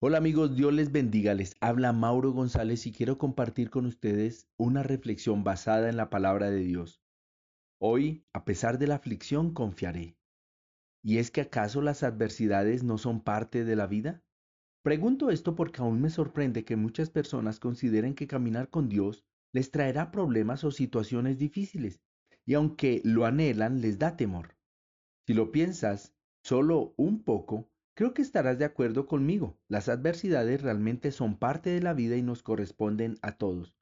Hola amigos, Dios les bendiga. Les habla Mauro González y quiero compartir con ustedes una reflexión basada en la palabra de Dios. Hoy, a pesar de la aflicción, confiaré. ¿Y es que acaso las adversidades no son parte de la vida? Pregunto esto porque aún me sorprende que muchas personas consideren que caminar con Dios les traerá problemas o situaciones difíciles, y aunque lo anhelan, les da temor. Si lo piensas solo un poco, Creo que estarás de acuerdo conmigo. Las adversidades realmente son parte de la vida y nos corresponden a todos.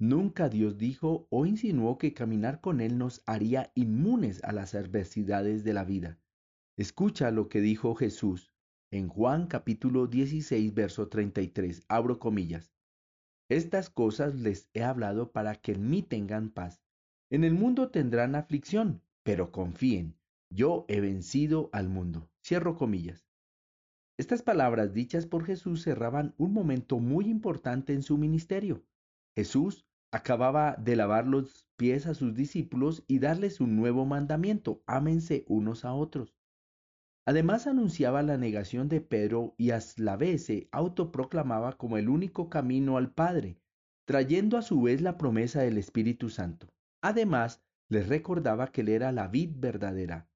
Nunca Dios dijo o insinuó que caminar con Él nos haría inmunes a las adversidades de la vida. Escucha lo que dijo Jesús en Juan capítulo 16, verso 33. Abro comillas. Estas cosas les he hablado para que en mí tengan paz. En el mundo tendrán aflicción, pero confíen, yo he vencido al mundo. Cierro comillas. Estas palabras dichas por Jesús cerraban un momento muy importante en su ministerio. Jesús acababa de lavar los pies a sus discípulos y darles un nuevo mandamiento, ámense unos a otros. Además anunciaba la negación de Pedro y a la vez se autoproclamaba como el único camino al Padre, trayendo a su vez la promesa del Espíritu Santo. Además, les recordaba que él era la vid verdadera,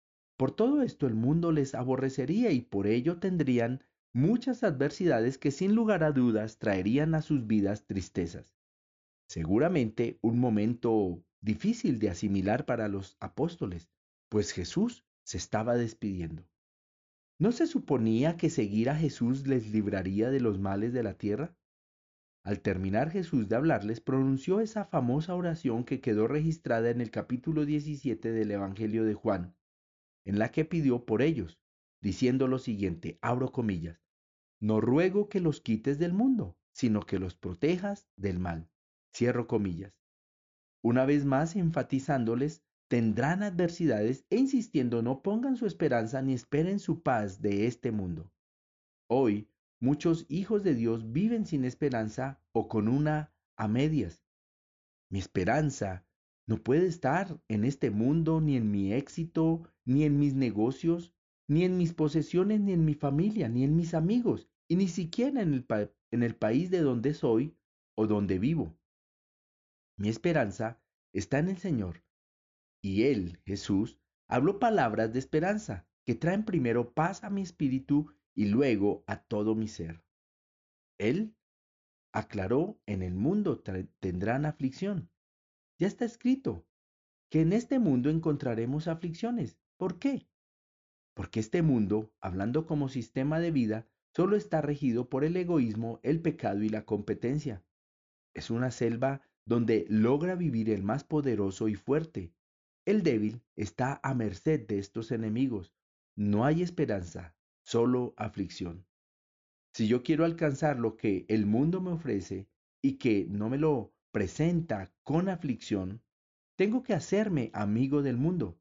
por todo esto el mundo les aborrecería y por ello tendrían muchas adversidades que sin lugar a dudas traerían a sus vidas tristezas. Seguramente un momento difícil de asimilar para los apóstoles, pues Jesús se estaba despidiendo. ¿No se suponía que seguir a Jesús les libraría de los males de la tierra? Al terminar Jesús de hablarles, pronunció esa famosa oración que quedó registrada en el capítulo 17 del Evangelio de Juan, en la que pidió por ellos, diciendo lo siguiente, abro comillas, no ruego que los quites del mundo, sino que los protejas del mal. Cierro comillas. Una vez más enfatizándoles, tendrán adversidades e insistiendo no pongan su esperanza ni esperen su paz de este mundo. Hoy, muchos hijos de Dios viven sin esperanza o con una a medias. Mi esperanza no puede estar en este mundo, ni en mi éxito, ni en mis negocios, ni en mis posesiones, ni en mi familia, ni en mis amigos, y ni siquiera en el, en el país de donde soy o donde vivo. Mi esperanza está en el Señor. Y Él, Jesús, habló palabras de esperanza que traen primero paz a mi espíritu y luego a todo mi ser. Él aclaró, en el mundo tendrán aflicción, ya está escrito que en este mundo encontraremos aflicciones. ¿Por qué? Porque este mundo, hablando como sistema de vida, solo está regido por el egoísmo, el pecado y la competencia. Es una selva donde logra vivir el más poderoso y fuerte. El débil está a merced de estos enemigos. No hay esperanza, solo aflicción. Si yo quiero alcanzar lo que el mundo me ofrece y que no me lo presenta con aflicción, tengo que hacerme amigo del mundo.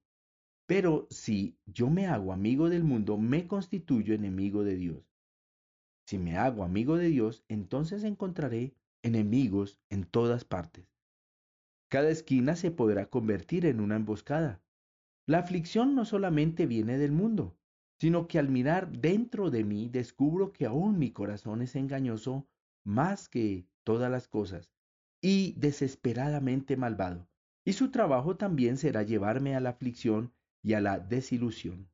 Pero si yo me hago amigo del mundo, me constituyo enemigo de Dios. Si me hago amigo de Dios, entonces encontraré enemigos en todas partes. Cada esquina se podrá convertir en una emboscada. La aflicción no solamente viene del mundo, sino que al mirar dentro de mí descubro que aún mi corazón es engañoso más que todas las cosas y desesperadamente malvado, y su trabajo también será llevarme a la aflicción y a la desilusión.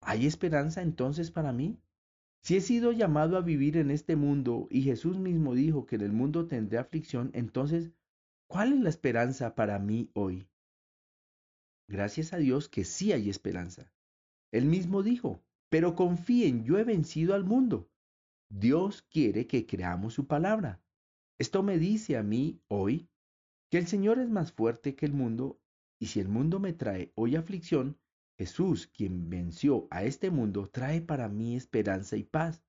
¿Hay esperanza entonces para mí? Si he sido llamado a vivir en este mundo y Jesús mismo dijo que en el mundo tendré aflicción, entonces, ¿cuál es la esperanza para mí hoy? Gracias a Dios que sí hay esperanza. Él mismo dijo, pero confíen, yo he vencido al mundo. Dios quiere que creamos su palabra. Esto me dice a mí hoy que el Señor es más fuerte que el mundo y si el mundo me trae hoy aflicción, Jesús, quien venció a este mundo, trae para mí esperanza y paz.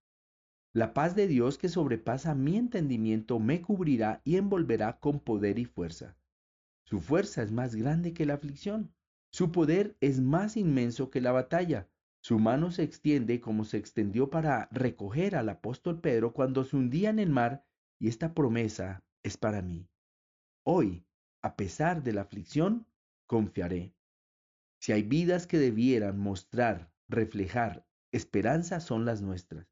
La paz de Dios que sobrepasa mi entendimiento me cubrirá y envolverá con poder y fuerza. Su fuerza es más grande que la aflicción. Su poder es más inmenso que la batalla. Su mano se extiende como se extendió para recoger al apóstol Pedro cuando se hundía en el mar y esta promesa es para mí. Hoy, a pesar de la aflicción, confiaré. Si hay vidas que debieran mostrar, reflejar esperanza, son las nuestras.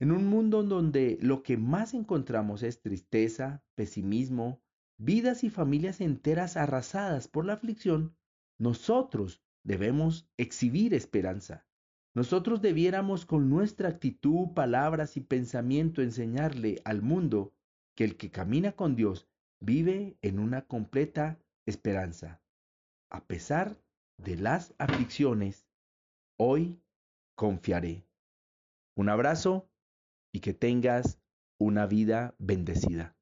En un mundo donde lo que más encontramos es tristeza, pesimismo, vidas y familias enteras arrasadas por la aflicción, nosotros debemos exhibir esperanza. Nosotros debiéramos con nuestra actitud, palabras y pensamiento enseñarle al mundo que el que camina con Dios vive en una completa esperanza. A pesar de las aflicciones, hoy confiaré. Un abrazo y que tengas una vida bendecida.